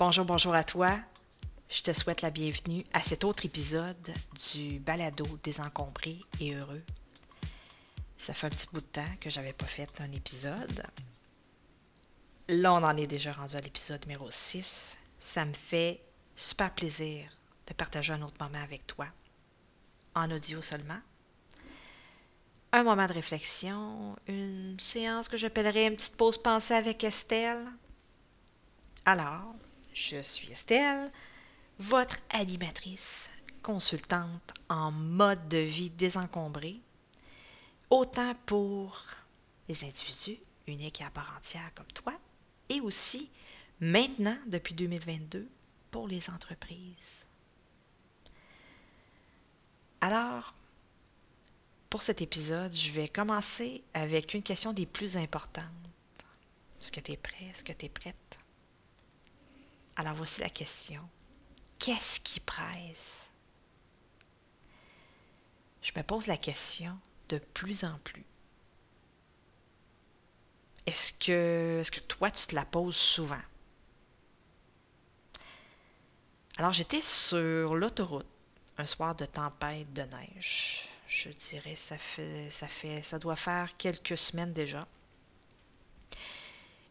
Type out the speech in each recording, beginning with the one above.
Bonjour, bonjour à toi. Je te souhaite la bienvenue à cet autre épisode du balado désencombré et heureux. Ça fait un petit bout de temps que j'avais pas fait un épisode. Là, on en est déjà rendu à l'épisode numéro 6. Ça me fait super plaisir de partager un autre moment avec toi, en audio seulement. Un moment de réflexion, une séance que j'appellerais une petite pause pensée avec Estelle. Alors, je suis Estelle, votre animatrice, consultante en mode de vie désencombré, autant pour les individus uniques et à part entière comme toi, et aussi maintenant, depuis 2022, pour les entreprises. Alors, pour cet épisode, je vais commencer avec une question des plus importantes. Est-ce que tu es prêt? Est-ce que tu es prête? Alors voici la question. Qu'est-ce qui presse? Je me pose la question de plus en plus. Est-ce que, est-ce que toi, tu te la poses souvent? Alors j'étais sur l'autoroute un soir de tempête de neige. Je dirais ça fait ça fait ça doit faire quelques semaines déjà.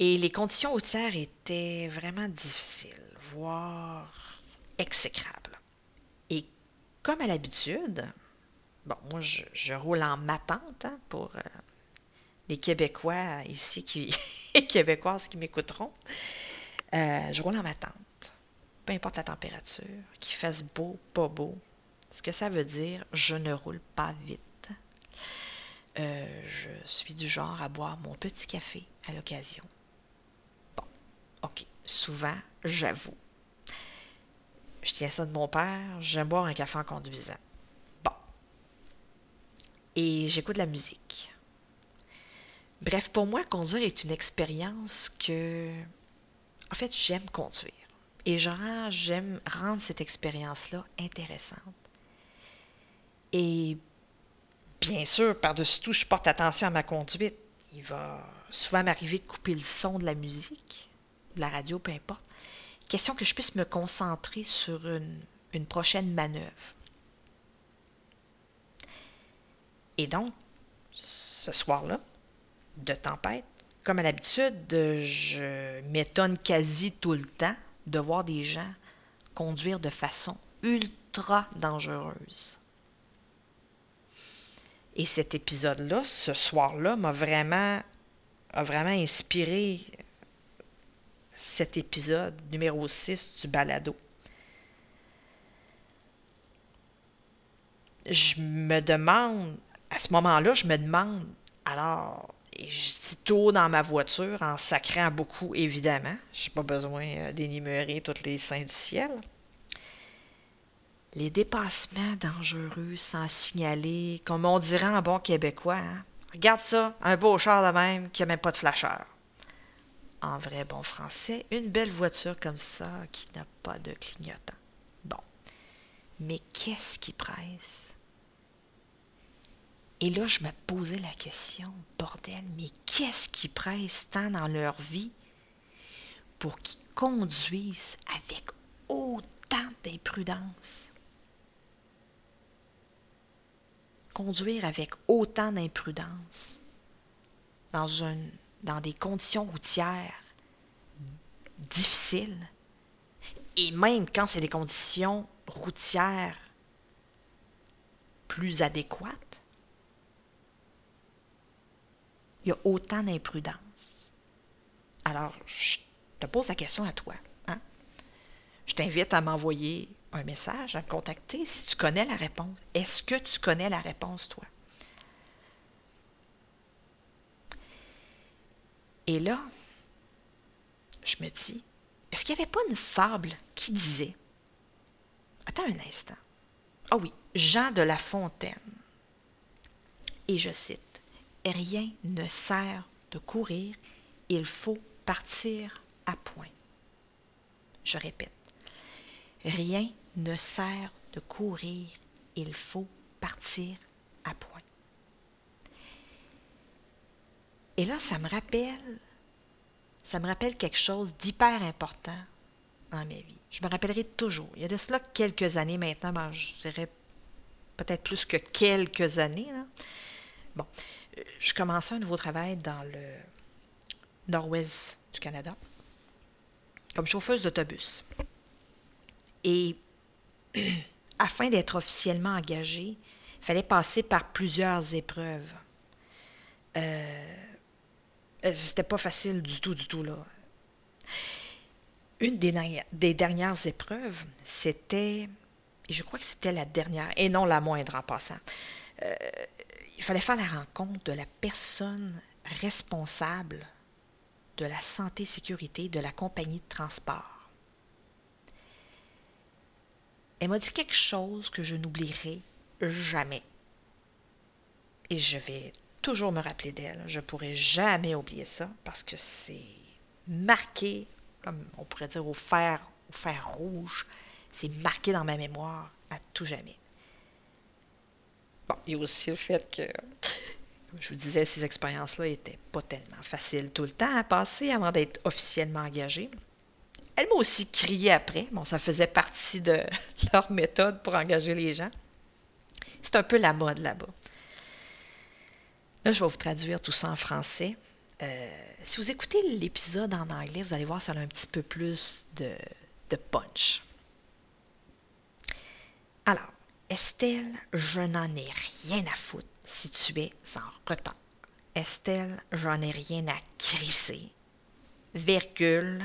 Et les conditions routières étaient vraiment difficiles, voire exécrables. Et comme à l'habitude, bon, moi je, roule en matante hein, pour euh, les Québécois ici qui Québécoises qui m'écouteront. Euh, je roule en matante peu importe la température, qu'il fasse beau, pas beau. Ce que ça veut dire, je ne roule pas vite. Euh, je suis du genre à boire mon petit café à l'occasion. Ok, souvent, j'avoue. Je tiens ça de mon père, j'aime boire un café en conduisant. Bon. Et j'écoute la musique. Bref, pour moi, conduire est une expérience que... En fait, j'aime conduire. Et genre, j'aime rendre cette expérience-là intéressante. Et bien sûr, par-dessus tout, je porte attention à ma conduite. Il va souvent m'arriver de couper le son de la musique, de la radio, peu importe. Question que je puisse me concentrer sur une, prochaine manœuvre. Et donc, ce soir-là, de tempête, comme à l'habitude, je m'étonne quasi tout le temps de voir des gens conduire de façon ultra dangereuse. Et cet épisode-là, ce soir-là, m'a vraiment, vraiment inspiré cet épisode numéro 6 du balado. Je me demande, à ce moment-là, je me demande, alors, et je dis tout dans ma voiture en sacrant beaucoup, évidemment. Je n'ai pas besoin euh, d'énumérer tous les saints du ciel. Les dépassements dangereux sans signaler, comme on dirait en bon québécois. Hein. Regarde ça, un beau char de même qui n'a même pas de flasheur. En vrai bon français, une belle voiture comme ça qui n'a pas de clignotant. Bon. Mais qu'est-ce qui presse? Et là, je me posais la question, bordel, mais qu'est-ce qui presse tant dans leur vie pour qu'ils conduisent avec autant d'imprudence? Conduire avec autant d'imprudence dans, dans des conditions routières difficiles, et même quand c'est des conditions routières plus adéquates, il y a autant d'imprudence. Alors, je te pose la question à toi. Hein? Je t'invite à m'envoyer un message, à me contacter si tu connais la réponse. Est-ce que tu connais la réponse, toi? Et là, je me dis, est-ce qu'il n'y avait pas une fable qui disait, attends un instant, ah oui, Jean de La Fontaine, et je cite, rien ne sert de courir, il faut partir à point. Je répète, rien ne sert de courir, il faut partir à point. Et là, ça me rappelle, ça me rappelle quelque chose d'hyper important dans ma vie. Je me rappellerai toujours. Il y a de cela quelques années maintenant, ben, je dirais peut-être plus que quelques années. Bon, je commençais un nouveau travail dans le nord-ouest du Canada comme chauffeuse d'autobus. Et afin d'être officiellement engagée, il fallait passer par plusieurs épreuves. Euh, c'était pas facile du tout, du tout, là. Une des, dernières, épreuves, c'était, et je crois que c'était la dernière, et non la moindre en passant, euh, il fallait faire la rencontre de la personne responsable de la santé et sécurité de la compagnie de transport. Elle m'a dit quelque chose que je n'oublierai jamais. Et je vais toujours me rappeler d'elle. Je ne pourrai jamais oublier ça parce que c'est marqué, comme on pourrait dire, au fer, au fer rouge. C'est marqué dans ma mémoire à tout jamais. Bon, il y a aussi le fait que, je vous disais, ces expériences-là n'étaient pas tellement faciles tout le temps à passer avant d'être officiellement engagée. Elle m'a aussi crié après. Bon, ça faisait partie de leur méthode pour engager les gens. C'est un peu la mode là-bas. Là, je vais vous traduire tout ça en français. Euh, si vous écoutez l'épisode en anglais, vous allez voir, ça a un petit peu plus de, punch. Alors, Estelle, je n'en ai rien à foutre si tu es en retard. Estelle, j'en ai rien à crisser. Virgule.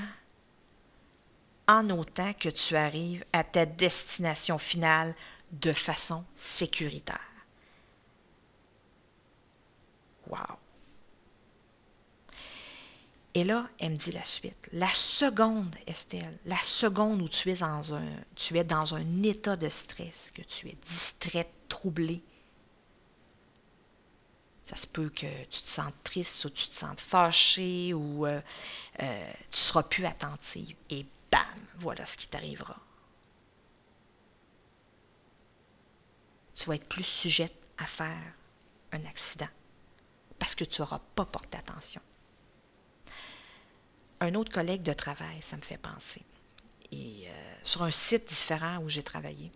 En autant que tu arrives à ta destination finale de façon sécuritaire. Wow! Et là, elle me dit la suite. La seconde, Estelle, la seconde où tu es dans un, tu es dans un état de stress, que tu es distraite, troublée, ça se peut que tu te sentes triste ou tu te sentes fâché ou euh, euh, tu seras plus attentive. Et bam, voilà ce qui t'arrivera. Tu vas être plus sujette à faire un accident parce que tu n'auras pas porté attention. Un autre collègue de travail, ça me fait penser. Et euh, sur un site différent où j'ai travaillé,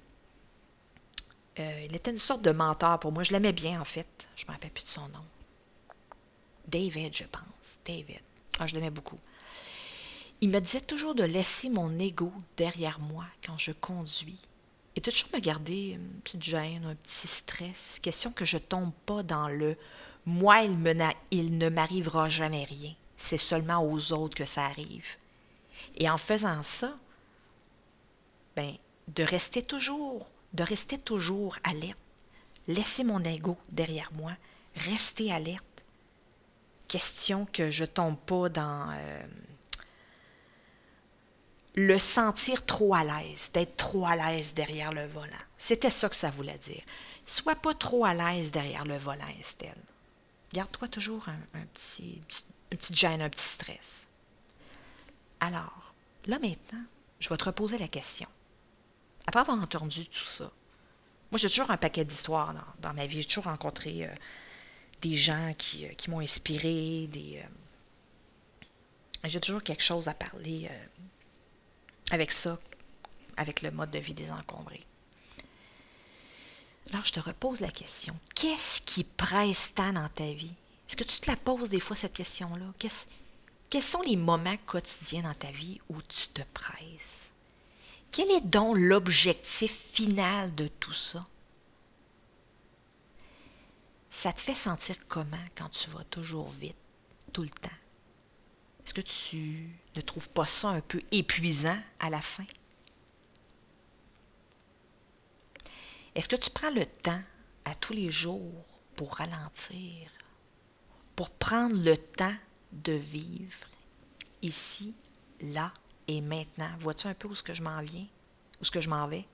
euh, il était une sorte de mentor pour moi. Je l'aimais bien, en fait. Je ne me rappelle plus de son nom. David, je pense. David. Ah, je l'aimais beaucoup. Il me disait toujours de laisser mon ego derrière moi quand je conduis et de toujours me garder une petite gêne, un petit stress, question que je tombe pas dans le moi, il, me il ne m'arrivera jamais rien. C'est seulement aux autres que ça arrive. Et en faisant ça, ben, de rester toujours, de rester toujours alerte. Laisser mon ego derrière moi, rester alerte. Question que je tombe pas dans euh, le sentir trop à l'aise, d'être trop à l'aise derrière le volant. C'était ça que ça voulait dire. Sois pas trop à l'aise derrière le volant, Estelle. Garde-toi toujours un, petit, une petite gêne, un petit stress. Alors, là maintenant, je vais te reposer la question. Après avoir entendu tout ça, moi j'ai toujours un paquet d'histoires dans, ma vie. J'ai toujours rencontré euh, des gens qui, euh, m'ont inspiré. Euh, j'ai toujours quelque chose à parler avec ça, avec le mode de vie des encombrés. Alors, je te repose la question. Qu'est-ce qui presse tant dans ta vie? Est-ce que tu te la poses des fois, cette question-là? quels sont les moments quotidiens dans ta vie où tu te presses? Quel est donc l'objectif final de tout ça? Ça te fait sentir comment quand tu vas toujours vite, tout le temps? Est-ce que tu ne trouves pas ça un peu épuisant à la fin? Est-ce que tu prends le temps à tous les jours pour ralentir, pour prendre le temps de vivre ici, là et maintenant? Vois-tu un peu où ce que je m'en viens, où ce que je m'en vais?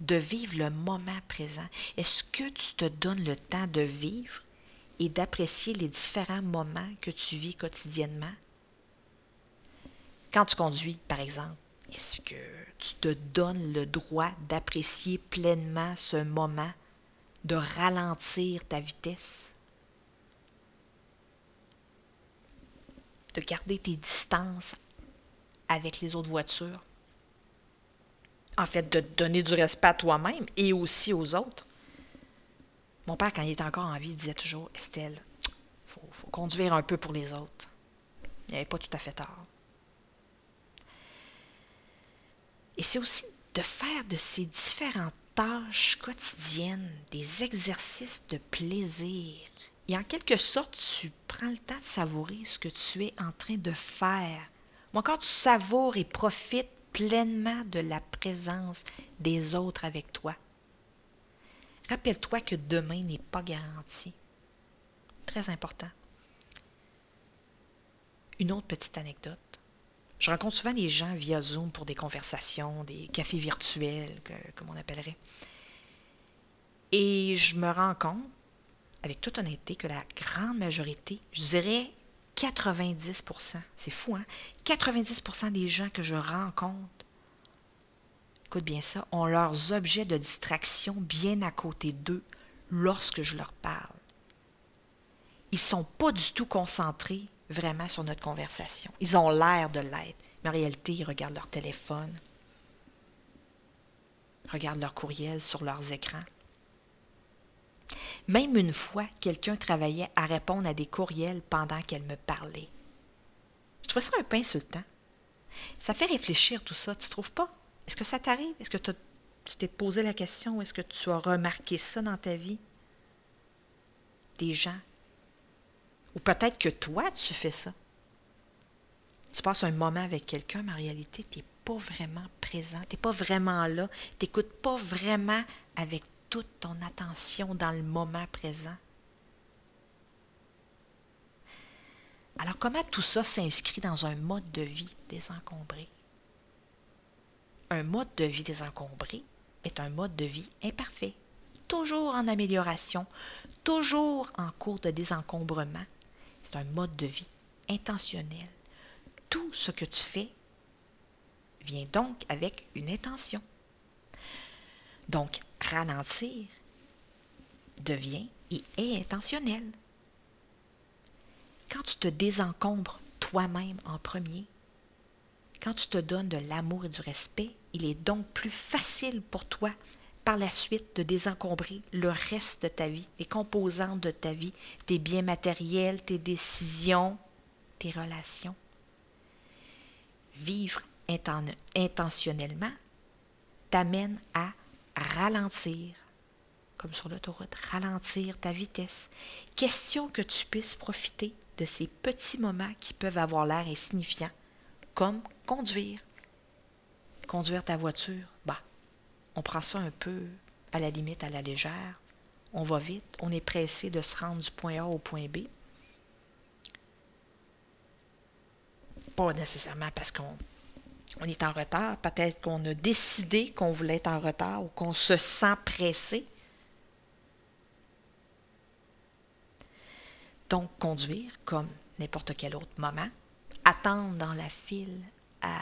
De vivre le moment présent. Est-ce que tu te donnes le temps de vivre et d'apprécier les différents moments que tu vis quotidiennement? Quand tu conduis, par exemple, est-ce que tu te donnes le droit d'apprécier pleinement ce moment, de ralentir ta vitesse, de garder tes distances avec les autres voitures? En fait, de donner du respect à toi-même et aussi aux autres? Mon père, quand il était encore en vie, disait toujours Estelle, il faut, faut, conduire un peu pour les autres. Il n'avait pas tout à fait tort. Et c'est aussi de faire de ces différentes tâches quotidiennes des exercices de plaisir. Et en quelque sorte, tu prends le temps de savourer ce que tu es en train de faire. Ou encore, tu savoures et profites pleinement de la présence des autres avec toi. Rappelle-toi que demain n'est pas garanti. Très important. Une autre petite anecdote. Je rencontre souvent des gens via Zoom pour des conversations, des cafés virtuels, comme on appellerait. Et je me rends compte, avec toute honnêteté, que la grande majorité, je dirais 90%, c'est fou, hein? 90% des gens que je rencontre, écoute bien ça, ont leurs objets de distraction bien à côté d'eux lorsque je leur parle. Ils ne sont pas du tout concentrés vraiment sur notre conversation. Ils ont l'air de l'être, mais en réalité, ils regardent leur téléphone, regardent leur courriel sur leurs écrans. Même une fois, quelqu'un travaillait à répondre à des courriels pendant qu'elle me parlait. Je trouve ça un peu insultant. Ça fait réfléchir tout ça, tu trouves pas? Est-ce que ça t'arrive? Est-ce que tu t'es posé la question? Est-ce que tu as remarqué ça dans ta vie? Des gens ou peut-être que toi, tu fais ça. Tu passes un moment avec quelqu'un, mais en réalité, tu n'es pas vraiment présent, tu n'es pas vraiment là, tu n'écoutes pas vraiment avec toute ton attention dans le moment présent. Alors comment tout ça s'inscrit dans un mode de vie désencombré? Un mode de vie désencombré est un mode de vie imparfait, toujours en amélioration, toujours en cours de désencombrement, c'est un mode de vie intentionnel. Tout ce que tu fais vient donc avec une intention. Donc, ralentir devient et est intentionnel. Quand tu te désencombres toi-même en premier, quand tu te donnes de l'amour et du respect, il est donc plus facile pour toi par la suite de désencombrer le reste de ta vie, les composantes de ta vie, tes biens matériels, tes décisions, tes relations. Vivre intentionnellement t'amène à ralentir, comme sur l'autoroute, ralentir ta vitesse. Question que tu puisses profiter de ces petits moments qui peuvent avoir l'air insignifiants, comme conduire. Conduire ta voiture, bah, on prend ça un peu à la limite à la légère. On va vite, on est pressé de se rendre du point A au point B. Pas nécessairement parce qu'on on est en retard, peut-être qu'on a décidé qu'on voulait être en retard ou qu'on se sent pressé. Donc, conduire comme n'importe quel autre moment, attendre dans la file à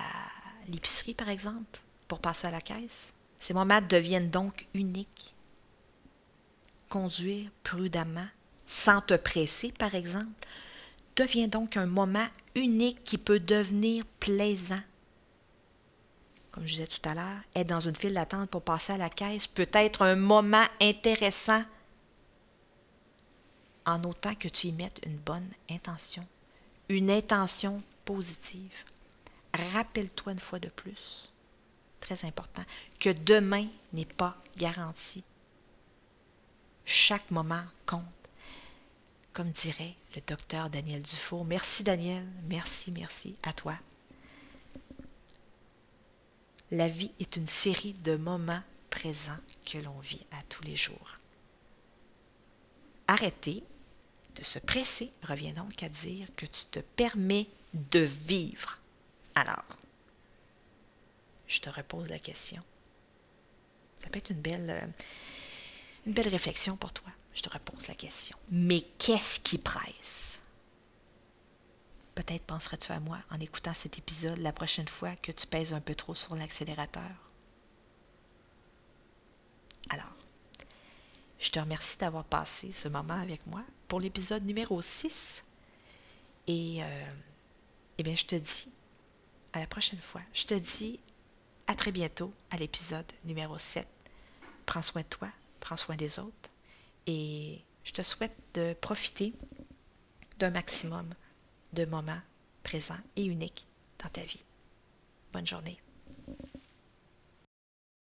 l'épicerie, par exemple, pour passer à la caisse, ces moments deviennent donc uniques. Conduire prudemment, sans te presser, par exemple, devient donc un moment unique qui peut devenir plaisant. Comme je disais tout à l'heure, être dans une file d'attente pour passer à la caisse peut être un moment intéressant en autant que tu y mettes une bonne intention, une intention positive. Rappelle-toi une fois de plus très important, que demain n'est pas garanti. Chaque moment compte. Comme dirait le docteur Daniel Dufour. Merci Daniel, merci, merci à toi. La vie est une série de moments présents que l'on vit à tous les jours. Arrêter de se presser revient donc à dire que tu te permets de vivre. Alors, je te repose la question. Ça peut être une belle, euh, une belle réflexion pour toi. Je te repose la question. Mais qu'est-ce qui presse? Peut-être penserais-tu à moi en écoutant cet épisode la prochaine fois que tu pèses un peu trop sur l'accélérateur. Alors, je te remercie d'avoir passé ce moment avec moi pour l'épisode numéro 6. Et, euh, eh bien, je te dis à la prochaine fois. Je te dis à très bientôt à l'épisode numéro 7. Prends soin de toi, prends soin des autres et je te souhaite de profiter d'un maximum de moments présents et uniques dans ta vie. Bonne journée.